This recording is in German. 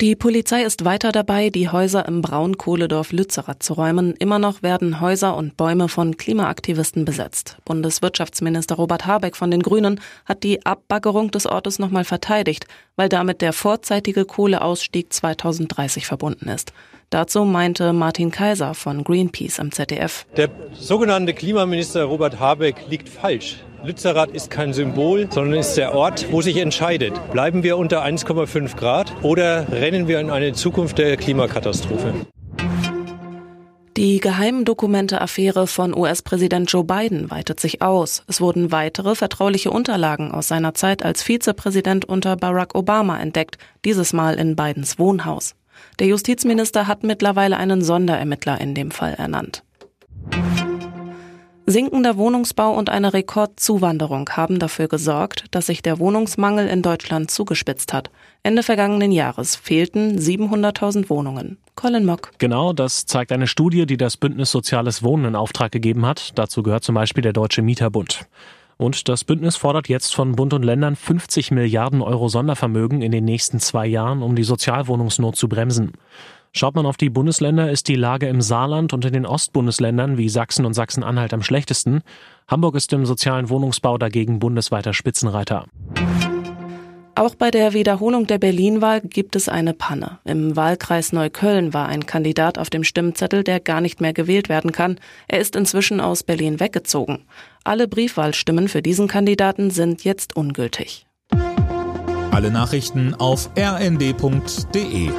Die Polizei ist weiter dabei, die Häuser im Braunkohledorf Lützerath zu räumen. Immer noch werden Häuser und Bäume von Klimaaktivisten besetzt. Bundeswirtschaftsminister Robert Habeck von den Grünen hat die Abbaggerung des Ortes nochmal verteidigt, weil damit der vorzeitige Kohleausstieg 2030 verbunden ist. Dazu meinte Martin Kaiser von Greenpeace im ZDF. Der sogenannte Klimaminister Robert Habeck liegt falsch. Lützerath ist kein Symbol, sondern ist der Ort, wo sich entscheidet. Bleiben wir unter 1,5 Grad oder rennen wir in eine Zukunft der Klimakatastrophe? Die Geheimdokumente-Affäre von US-Präsident Joe Biden weitet sich aus. Es wurden weitere vertrauliche Unterlagen aus seiner Zeit als Vizepräsident unter Barack Obama entdeckt, dieses Mal in Bidens Wohnhaus. Der Justizminister hat mittlerweile einen Sonderermittler in dem Fall ernannt. Sinkender Wohnungsbau und eine Rekordzuwanderung haben dafür gesorgt, dass sich der Wohnungsmangel in Deutschland zugespitzt hat. Ende vergangenen Jahres fehlten 700.000 Wohnungen. Colin Mock. Genau, das zeigt eine Studie, die das Bündnis Soziales Wohnen in Auftrag gegeben hat. Dazu gehört zum Beispiel der Deutsche Mieterbund. Und das Bündnis fordert jetzt von Bund und Ländern 50 Milliarden Euro Sondervermögen in den nächsten zwei Jahren, um die Sozialwohnungsnot zu bremsen. Schaut man auf die Bundesländer, ist die Lage im Saarland und in den Ostbundesländern wie Sachsen und Sachsen-Anhalt am schlechtesten. Hamburg ist im sozialen Wohnungsbau dagegen bundesweiter Spitzenreiter. Auch bei der Wiederholung der Berlin-Wahl gibt es eine Panne. Im Wahlkreis Neukölln war ein Kandidat auf dem Stimmzettel, der gar nicht mehr gewählt werden kann. Er ist inzwischen aus Berlin weggezogen. Alle Briefwahlstimmen für diesen Kandidaten sind jetzt ungültig. Alle Nachrichten auf rnd.de